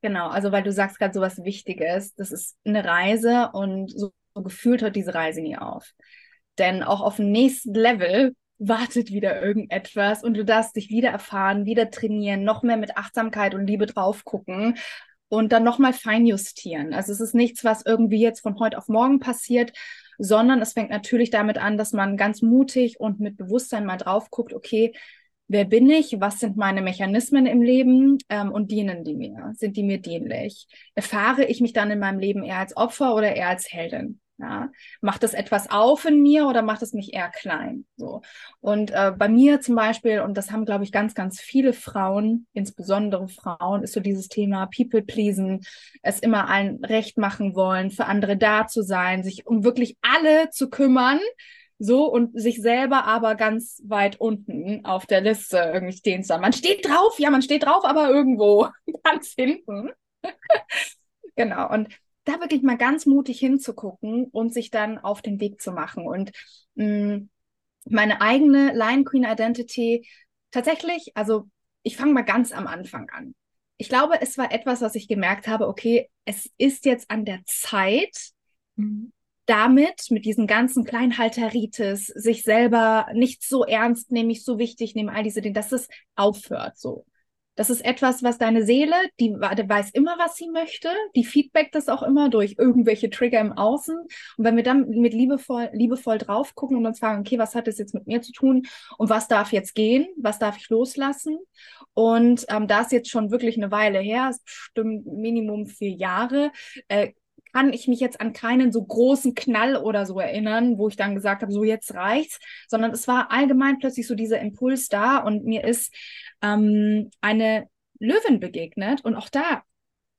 Genau, also weil du sagst gerade so was Wichtiges. Das ist eine Reise und so, so gefühlt hört diese Reise nie auf. Denn auch auf dem nächsten Level wartet wieder irgendetwas und du darfst dich wieder erfahren, wieder trainieren, noch mehr mit Achtsamkeit und Liebe drauf gucken und dann nochmal feinjustieren. Also es ist nichts, was irgendwie jetzt von heute auf morgen passiert, sondern es fängt natürlich damit an, dass man ganz mutig und mit Bewusstsein mal drauf guckt, okay, wer bin ich, was sind meine Mechanismen im Leben ähm, und dienen die mir? Sind die mir dienlich? Erfahre ich mich dann in meinem Leben eher als Opfer oder eher als Heldin? Ja, macht das etwas auf in mir oder macht es mich eher klein? So. Und äh, bei mir zum Beispiel, und das haben, glaube ich, ganz, ganz viele Frauen, insbesondere Frauen, ist so dieses Thema People pleasen, es immer allen recht machen wollen, für andere da zu sein, sich um wirklich alle zu kümmern. So und sich selber aber ganz weit unten auf der Liste irgendwie stehen zu haben. Man steht drauf, ja, man steht drauf, aber irgendwo ganz hinten. genau. Und da wirklich mal ganz mutig hinzugucken und sich dann auf den Weg zu machen. Und mh, mm, meine eigene Lion Queen Identity tatsächlich, also ich fange mal ganz am Anfang an. Ich glaube, es war etwas, was ich gemerkt habe, okay, es ist jetzt an der Zeit, mhm. damit, mit diesen ganzen Kleinhalteritis, sich selber nicht so ernst nehmen, nicht so wichtig nehmen, all diese Dinge, dass es aufhört so. Das ist etwas, was deine Seele, die, weiß immer, was sie möchte, die feedbackt das auch immer durch irgendwelche Trigger im Außen. Und wenn wir dann mit liebevoll, liebevoll drauf gucken und uns fragen, okay, was hat das jetzt mit mir zu tun und was darf jetzt gehen, was darf ich loslassen? Und ähm, da ist jetzt schon wirklich eine Weile her, bestimmt Minimum vier Jahre, äh, kann ich mich jetzt an keinen so großen Knall oder so erinnern, wo ich dann gesagt habe, so jetzt reicht's, sondern es war allgemein plötzlich so dieser Impuls da und mir ist ähm, eine Löwin begegnet und auch da,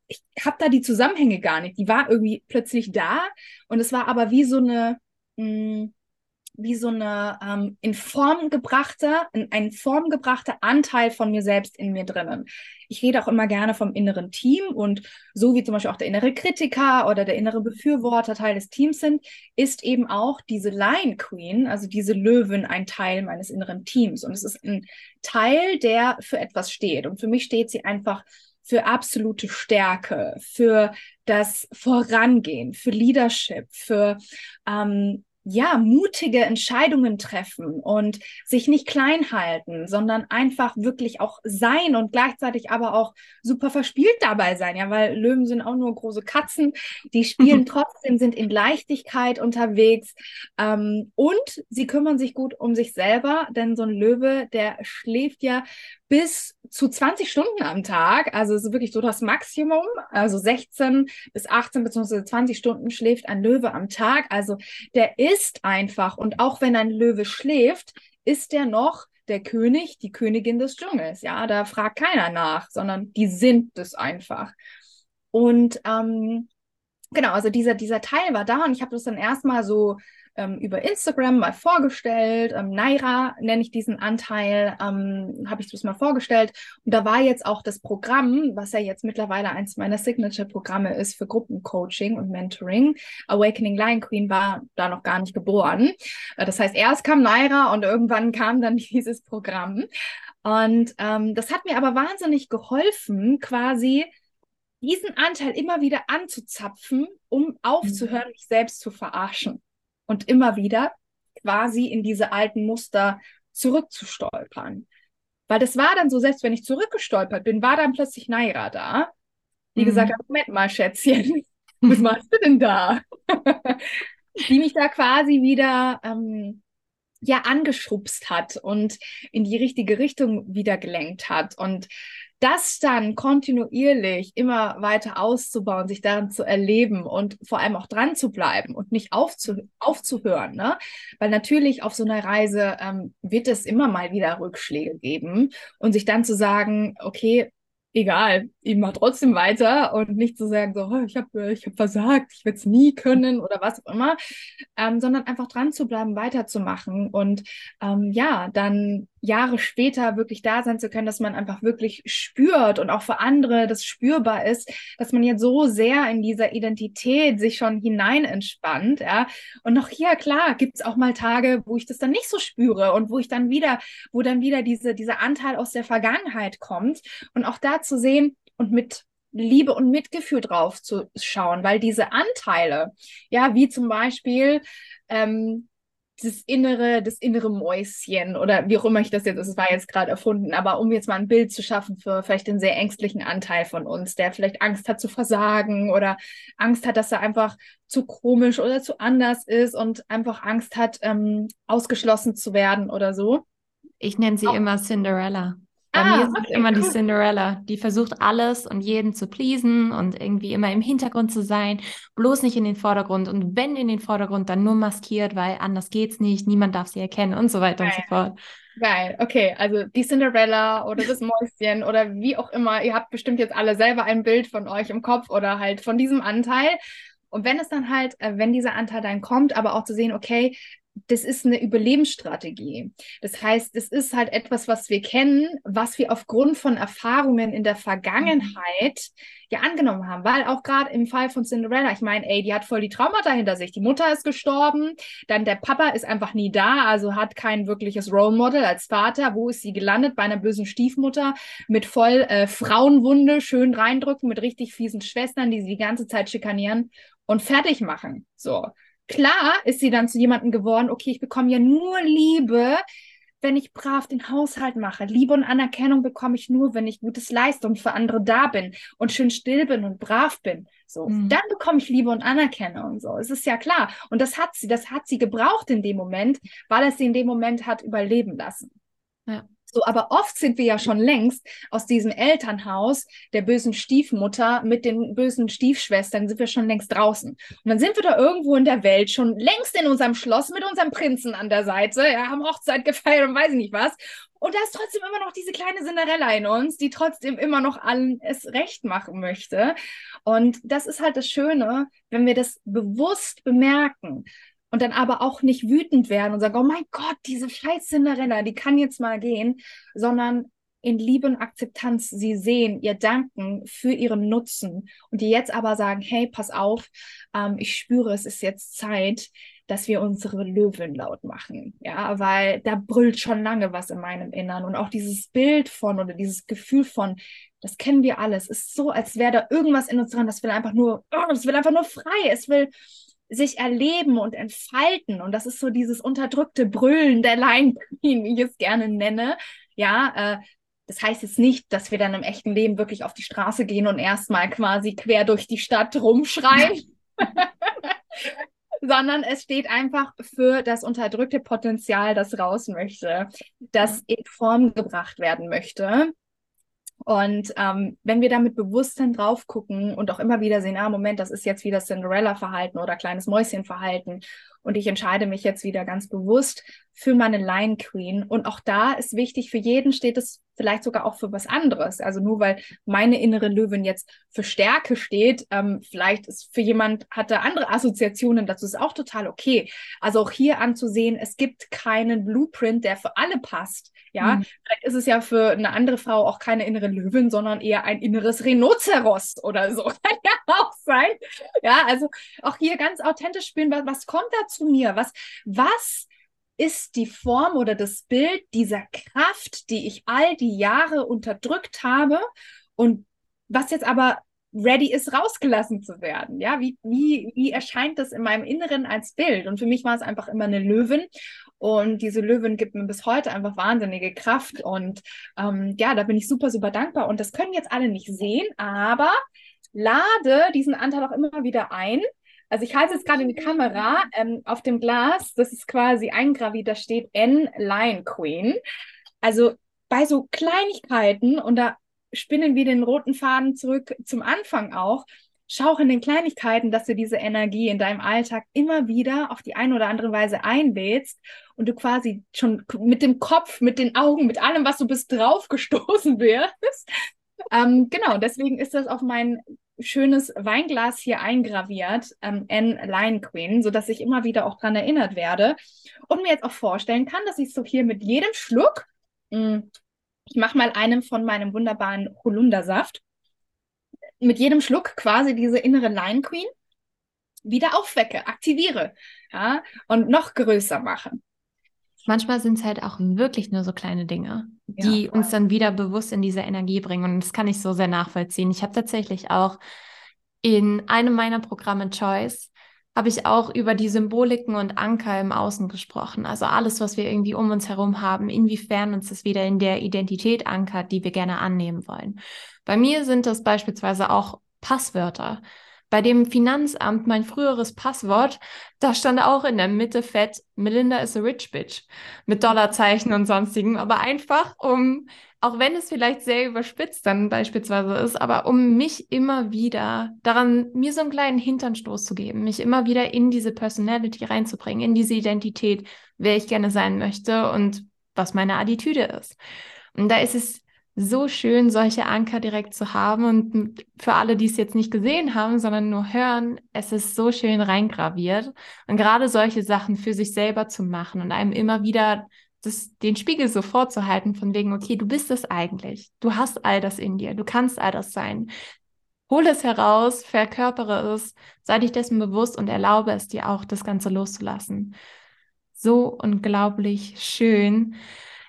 ich habe da die Zusammenhänge gar nicht. Die war irgendwie plötzlich da und es war aber wie so eine, mh, hm, wie so eine ähm, in Form gebrachte, ein, Form gebrachter Anteil von mir selbst in mir drinnen. Ich rede auch immer gerne vom inneren Team und so wie zum Beispiel auch der innere Kritiker oder der innere Befürworter Teil des Teams sind, ist eben auch diese Lion Queen, also diese Löwin, ein Teil meines inneren Teams. Und es ist ein Teil, der für etwas steht. Und für mich steht sie einfach für absolute Stärke, für das Vorangehen, für Leadership, für ähm, ja, mutige Entscheidungen treffen und sich nicht klein halten, sondern einfach wirklich auch sein und gleichzeitig aber auch super verspielt dabei sein, ja, weil Löwen sind auch nur große Katzen, die spielen trotzdem, sind in Leichtigkeit unterwegs ähm, und sie kümmern sich gut um sich selber, denn so ein Löwe, der schläft ja bis zu 20 Stunden am Tag. Also es ist wirklich so das Maximum. Also 16 bis 18 bzw. 20 Stunden schläft ein Löwe am Tag. Also der ist einfach. Und auch wenn ein Löwe schläft, ist der noch der König, die Königin des Dschungels. Ja, da fragt keiner nach, sondern die sind es einfach. Und ähm, genau, also dieser, dieser Teil war da und ich habe das dann erstmal so ähm, über Instagram mal vorgestellt. Ähm, Naira nenne ich diesen Anteil, ähm, habe ich das mal vorgestellt. Und da war jetzt auch das Programm, was ja jetzt mittlerweile eins meiner Signature-Programme ist für Gruppencoaching und Mentoring. Awakening Lion Queen war da noch gar nicht geboren. Äh, das heißt, erst kam Naira und irgendwann kam dann dieses Programm. Und ähm, das hat mir aber wahnsinnig geholfen, quasi diesen Anteil immer wieder anzuzapfen, um aufzuhören, mich selbst zu verarschen und immer wieder quasi in diese alten Muster zurückzustolpern. Weil das war dann so, selbst wenn ich zurückgestolpert bin, war dann plötzlich Naira da, die mhm. gesagt hat, Moment mal, Schätzchen, was machst du denn da? die mich da quasi wieder ähm, ja angeschubst hat und in die richtige Richtung wieder gelenkt hat. Und das dann kontinuierlich immer weiter auszubauen, sich daran zu erleben und vor allem auch dran zu bleiben und nicht aufzu aufzuhören. Ne? Weil natürlich auf so einer Reise ähm, wird es immer mal wieder Rückschläge geben und sich dann zu sagen, okay, egal, ich mache trotzdem weiter und nicht zu sagen, so, oh, ich habe ich hab versagt, ich werde es nie können oder was auch immer, ähm, sondern einfach dran zu bleiben, weiterzumachen und ähm, ja, dann Jahre später wirklich da sein zu können, dass man einfach wirklich spürt und auch für andere das spürbar ist, dass man jetzt so sehr in dieser Identität sich schon hinein entspannt, ja. Und noch hier, klar, gibt es auch mal Tage, wo ich das dann nicht so spüre und wo ich dann wieder, wo dann wieder diese, dieser Anteil aus der Vergangenheit kommt und auch da zu sehen und mit Liebe und Mitgefühl drauf zu schauen, weil diese Anteile, ja, wie zum Beispiel, ähm, das innere, das innere Mäuschen oder wie auch immer ich das jetzt, es war jetzt gerade erfunden, aber um jetzt mal ein Bild zu schaffen für vielleicht den sehr ängstlichen Anteil von uns, der vielleicht Angst hat zu versagen oder Angst hat, dass er einfach zu komisch oder zu anders ist und einfach Angst hat, ähm, ausgeschlossen zu werden oder so. Ich nenne sie Auch. immer Cinderella. Bei ah, mir ist okay, immer cool. die Cinderella, die versucht alles und jeden zu pleasen und irgendwie immer im Hintergrund zu sein, bloß nicht in den Vordergrund und wenn in den Vordergrund, dann nur maskiert, weil anders geht's nicht, niemand darf sie erkennen und so weiter Geil. und so fort. Geil, okay, also die Cinderella oder das Mäuschen oder wie auch immer, ihr habt bestimmt jetzt alle selber ein Bild von euch im Kopf oder halt von diesem Anteil. Und wenn es dann halt, äh, wenn dieser Anteil dann kommt, aber auch zu sehen, okay, das ist eine Überlebensstrategie. Das heißt, es ist halt etwas, was wir kennen, was wir aufgrund von Erfahrungen in der Vergangenheit ja angenommen haben. Weil auch gerade im Fall von Cinderella, ich meine, ey, die hat voll die Traumata hinter sich. Die Mutter ist gestorben, dann der Papa ist einfach nie da, also hat kein wirkliches Role Model als Vater. Wo ist sie gelandet? Bei einer bösen Stiefmutter mit voll äh, Frauenwunde, schön reindrücken, mit richtig fiesen Schwestern, die sie die ganze Zeit schikanieren und fertig machen. So. Klar ist sie dann zu jemandem geworden, okay, ich bekomme ja nur Liebe, wenn ich brav den Haushalt mache. Liebe und Anerkennung bekomme ich nur, wenn ich Gutes leiste und für andere da bin und schön still bin und brav bin. So, mhm. dann bekomme ich Liebe und Anerkennung. So, es ist ja klar. Und das hat sie, das hat sie gebraucht in dem Moment, weil es sie in dem Moment hat überleben lassen. Ja. So, aber oft sind wir ja schon längst aus diesem Elternhaus der bösen Stiefmutter mit den bösen Stiefschwestern sind wir schon längst draußen. Und dann sind wir da irgendwo in der Welt schon längst in unserem Schloss mit unserem Prinzen an der Seite, ja, haben Hochzeit gefeiert und weiß ich nicht was. Und da ist trotzdem immer noch diese kleine Cinderella in uns, die trotzdem immer noch allen es recht machen möchte. Und das ist halt das Schöne, wenn wir das bewusst bemerken und dann aber auch nicht wütend werden und sagen, oh mein Gott, diese scheiß Cinderella, die kann jetzt mal gehen, sondern in Liebe und Akzeptanz sie sehen, ihr danken für ihren Nutzen und die jetzt aber sagen, hey, pass auf, ähm, ich spüre, es ist jetzt Zeit, dass wir unsere Löwen laut machen, ja, weil da brüllt schon lange was in meinem Innern und auch dieses Bild von oder dieses Gefühl von, das kennen wir alles, ist so, als wäre da irgendwas in uns dran, das will einfach nur, oh, das will einfach nur frei, es will sich erleben und entfalten. Und das ist so dieses unterdrückte Brüllen der Line Queen, wie ich es gerne nenne. Ja, äh, das heißt jetzt nicht, dass wir dann im echten Leben wirklich auf die Straße gehen und erstmal quasi quer durch die Stadt rumschreien. sondern es steht einfach für das unterdrückte Potenzial, das raus möchte, das in Form gebracht werden möchte. Und ähm, wenn wir da mit Bewusstsein drauf gucken und auch immer wieder sehen, ah, Moment, das ist jetzt wieder Cinderella-Verhalten oder kleines Mäuschen-Verhalten und ich entscheide mich jetzt wieder ganz bewusst für meine Line Queen. Und auch da ist wichtig, für jeden steht es vielleicht sogar auch für was anderes. Also nur weil meine innere Löwin jetzt für Stärke steht, ähm, vielleicht ist für jemand hat er andere Assoziationen dazu, ist auch total okay. Also auch hier anzusehen, es gibt keinen Blueprint, der für alle passt. Ja, mhm. vielleicht ist es ja für eine andere Frau auch keine innere Löwin, sondern eher ein inneres Rhinoceros oder so. Kann ja auch sein. Ja, also auch hier ganz authentisch spielen, was, was kommt da zu mir? Was, was ist die Form oder das Bild dieser Kraft, die ich all die Jahre unterdrückt habe und was jetzt aber ready ist, rausgelassen zu werden. Ja, wie, wie, wie erscheint das in meinem Inneren als Bild? Und für mich war es einfach immer eine Löwin. Und diese Löwin gibt mir bis heute einfach wahnsinnige Kraft. Und ähm, ja, da bin ich super, super dankbar. Und das können jetzt alle nicht sehen, aber lade diesen Anteil auch immer wieder ein also ich halte jetzt gerade in die Kamera ähm, auf dem Glas, das ist quasi eingraviert, da steht N Lion Queen. Also bei so Kleinigkeiten, und da spinnen wir den roten Faden zurück zum Anfang auch, schau auch in den Kleinigkeiten, dass du diese Energie in deinem Alltag immer wieder auf die eine oder andere Weise einlädst und du quasi schon mit dem Kopf, mit den Augen, mit allem, was du bist, draufgestoßen wirst. Ähm, genau, deswegen ist das auf meinen schönes Weinglas hier eingraviert, ähm, N Lion Queen, sodass ich immer wieder auch dran erinnert werde und mir jetzt auch vorstellen kann, dass ich so hier mit jedem Schluck mm, ich mache mal einen von meinem wunderbaren Holundersaft. Mit jedem Schluck quasi diese innere Line Queen wieder aufwecke, aktiviere ja, und noch größer mache. Manchmal sind es halt auch wirklich nur so kleine Dinge, die ja. uns dann wieder bewusst in diese Energie bringen. Und das kann ich so sehr nachvollziehen. Ich habe tatsächlich auch in einem meiner Programme Choice habe ich auch über die Symboliken und Anker im Außen gesprochen. Also alles, was wir irgendwie um uns herum haben, inwiefern uns das wieder in der Identität ankert, die wir gerne annehmen wollen. Bei mir sind das beispielsweise auch Passwörter. Bei dem Finanzamt mein früheres Passwort, da stand auch in der Mitte fett, Melinda is a rich bitch mit Dollarzeichen und sonstigen, aber einfach um, auch wenn es vielleicht sehr überspitzt dann beispielsweise ist, aber um mich immer wieder daran, mir so einen kleinen Hinternstoß zu geben, mich immer wieder in diese Personality reinzubringen, in diese Identität, wer ich gerne sein möchte und was meine Attitüde ist. Und da ist es so schön, solche Anker direkt zu haben. Und für alle, die es jetzt nicht gesehen haben, sondern nur hören, es ist so schön reingraviert. Und gerade solche Sachen für sich selber zu machen und einem immer wieder das, den Spiegel so vorzuhalten, von wegen, okay, du bist es eigentlich. Du hast all das in dir. Du kannst all das sein. Hol es heraus, verkörpere es, sei dich dessen bewusst und erlaube es dir auch, das Ganze loszulassen. So unglaublich schön.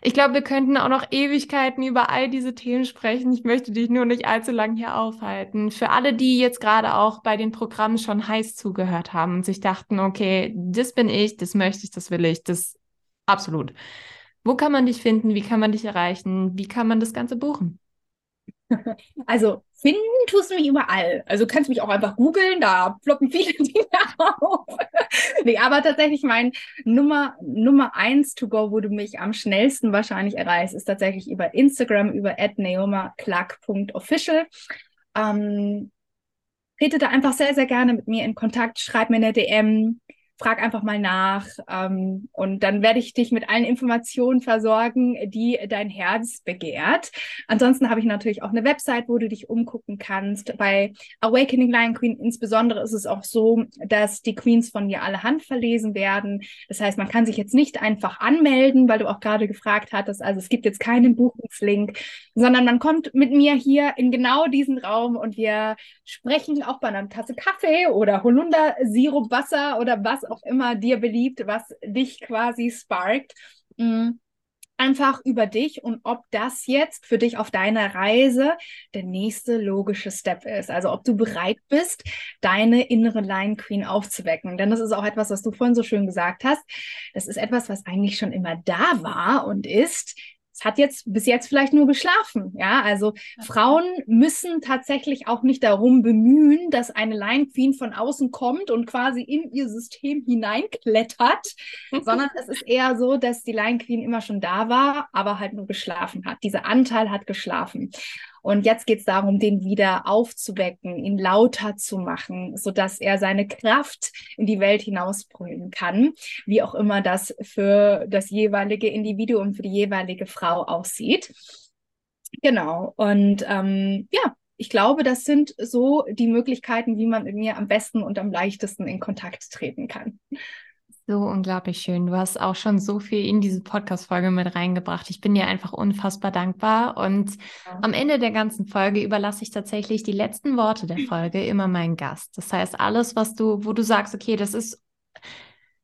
Ich glaube, wir könnten auch noch Ewigkeiten über all diese Themen sprechen. Ich möchte dich nur nicht allzu lang hier aufhalten. Für alle, die jetzt gerade auch bei den Programmen schon heiß zugehört haben und sich dachten, okay, das bin ich, das möchte ich, das will ich, das absolut. Wo kann man dich finden? Wie kann man dich erreichen? Wie kann man das Ganze buchen? Also finden tust du mich überall. Also kannst mich auch einfach googeln, da ploppen viele Dinge auf. nee, aber tatsächlich mein Nummer, Nummer eins to go, wo du mich am schnellsten wahrscheinlich erreichst, ist tatsächlich über Instagram, über naomaclark.official. Ähm, trete da einfach sehr, sehr gerne mit mir in Kontakt, schreib mir eine DM, frag einfach mal nach ähm, und dann werde ich dich mit allen Informationen versorgen, die dein Herz begehrt. Ansonsten habe ich natürlich auch eine Website, wo du dich umgucken kannst. Bei Awakening Lion Queen insbesondere ist es auch so, dass die Queens von mir alle handverlesen werden. Das heißt, man kann sich jetzt nicht einfach anmelden, weil du auch gerade gefragt hattest. Also es gibt jetzt keinen Buchungslink, sondern man kommt mit mir hier in genau diesen Raum und wir sprechen auch bei einer Tasse Kaffee oder Holunder, Sirup, Wasser oder was auch immer dir beliebt, was dich quasi sparkt. Mhm einfach über dich und ob das jetzt für dich auf deiner Reise der nächste logische Step ist. Also ob du bereit bist, deine innere Line Queen aufzuwecken. Denn das ist auch etwas, was du vorhin so schön gesagt hast. Das ist etwas, was eigentlich schon immer da war und ist es hat jetzt bis jetzt vielleicht nur geschlafen. Ja, also Frauen müssen tatsächlich auch nicht darum bemühen, dass eine Line Queen von außen kommt und quasi in ihr System hineinklettert, sondern es ist eher so, dass die Line Queen immer schon da war, aber halt nur geschlafen hat. Dieser Anteil hat geschlafen. Und jetzt geht es darum, den wieder aufzuwecken, ihn lauter zu machen, sodass er seine Kraft in die Welt hinausbrüllen kann, wie auch immer das für das jeweilige Individuum, für die jeweilige Frau aussieht. Genau. Und ähm, ja, ich glaube, das sind so die Möglichkeiten, wie man mit mir am besten und am leichtesten in Kontakt treten kann. So unglaublich schön. Du hast auch schon so viel in diese Podcast-Folge mit reingebracht. Ich bin dir einfach unfassbar dankbar. Und ja. am Ende der ganzen Folge überlasse ich tatsächlich die letzten Worte der Folge immer meinen Gast. Das heißt, alles, was du, wo du sagst, okay, das ist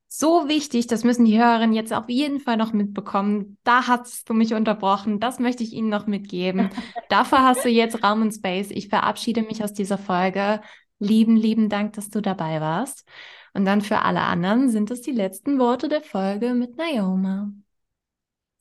so wichtig, das müssen die Hörerinnen jetzt auf jeden Fall noch mitbekommen. Da hast du mich unterbrochen. Das möchte ich ihnen noch mitgeben. Dafür hast du jetzt Raum und Space. Ich verabschiede mich aus dieser Folge. Lieben, lieben Dank, dass du dabei warst. Und dann für alle anderen sind es die letzten Worte der Folge mit Naoma.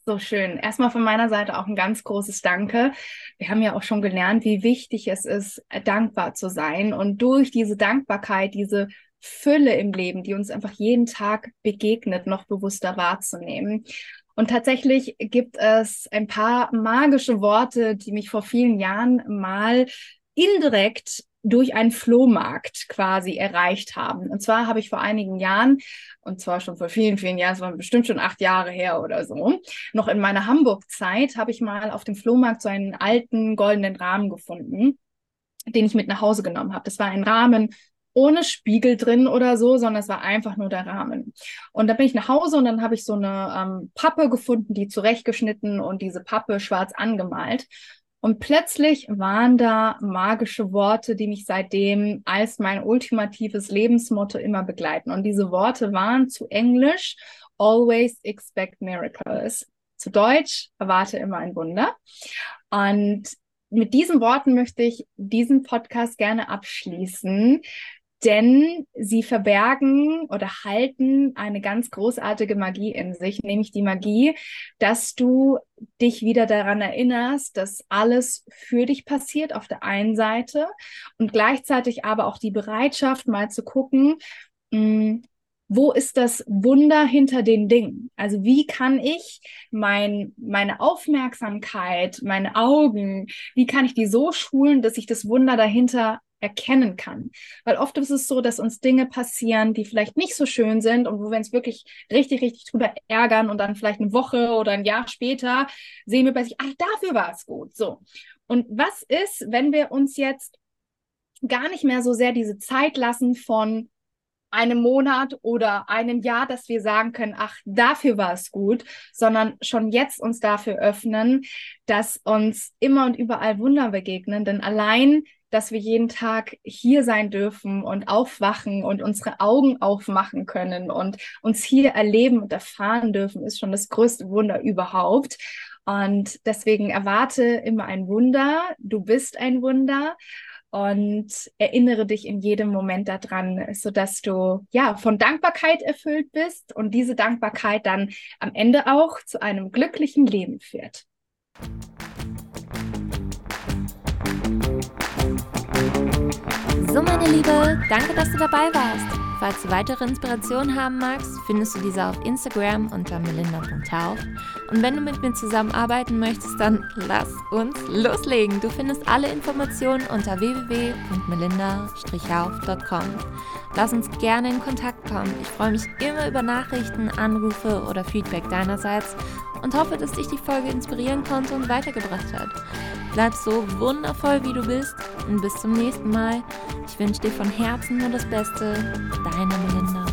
So schön. Erstmal von meiner Seite auch ein ganz großes Danke. Wir haben ja auch schon gelernt, wie wichtig es ist, dankbar zu sein. Und durch diese Dankbarkeit, diese Fülle im Leben, die uns einfach jeden Tag begegnet, noch bewusster wahrzunehmen. Und tatsächlich gibt es ein paar magische Worte, die mich vor vielen Jahren mal indirekt durch einen Flohmarkt quasi erreicht haben. Und zwar habe ich vor einigen Jahren, und zwar schon vor vielen, vielen Jahren, es waren bestimmt schon acht Jahre her oder so, noch in meiner Hamburg-Zeit habe ich mal auf dem Flohmarkt so einen alten goldenen Rahmen gefunden, den ich mit nach Hause genommen habe. Das war ein Rahmen ohne Spiegel drin oder so, sondern es war einfach nur der Rahmen. Und da bin ich nach Hause und dann habe ich so eine ähm, Pappe gefunden, die zurechtgeschnitten und diese Pappe schwarz angemalt. Und plötzlich waren da magische Worte, die mich seitdem als mein ultimatives Lebensmotto immer begleiten. Und diese Worte waren zu Englisch Always expect miracles. Zu Deutsch erwarte immer ein Wunder. Und mit diesen Worten möchte ich diesen Podcast gerne abschließen denn sie verbergen oder halten eine ganz großartige Magie in sich, nämlich die Magie, dass du dich wieder daran erinnerst, dass alles für dich passiert auf der einen Seite und gleichzeitig aber auch die Bereitschaft, mal zu gucken, mh, hm, wo ist das Wunder hinter den Dingen? Also wie kann ich mein, meine Aufmerksamkeit, meine Augen, wie kann ich die so schulen, dass ich das Wunder dahinter erkennen kann. Weil oft ist es so, dass uns Dinge passieren, die vielleicht nicht so schön sind und wo wir uns wirklich richtig, richtig drüber ärgern und dann vielleicht eine Woche oder ein Jahr später sehen wir bei sich, ach, dafür war es gut. So. Und was ist, wenn wir uns jetzt gar nicht mehr so sehr diese Zeit lassen von einem Monat oder einem Jahr, dass wir sagen können, ach, dafür war es gut, sondern schon jetzt uns dafür öffnen, dass uns immer und überall Wunder begegnen. Denn allein dass wir jeden Tag hier sein dürfen und aufwachen und unsere Augen aufmachen können und uns hier erleben und erfahren dürfen, ist schon das größte Wunder überhaupt. Und deswegen erwarte immer ein Wunder. Du bist ein Wunder und erinnere dich in jedem Moment daran, so dass du ja von Dankbarkeit erfüllt bist und diese Dankbarkeit dann am Ende auch zu einem glücklichen Leben führt. So, meine Liebe, danke, dass du dabei warst. Falls du weitere Inspirationen haben magst, findest du diese auf Instagram unter melinda.tauf. Und wenn du mit mir zusammenarbeiten möchtest, dann lass uns loslegen. Du findest alle Informationen unter www.melinda-hauf.com. Lass uns gerne in Kontakt kommen. Ich freue mich immer über Nachrichten, Anrufe oder Feedback deinerseits und hoffe, dass dich die Folge inspirieren konnte und weitergebracht hat. Bleib so wundervoll, wie du bist und bis zum nächsten Mal. Ich wünsche dir von Herzen nur das Beste. Deine Melinda.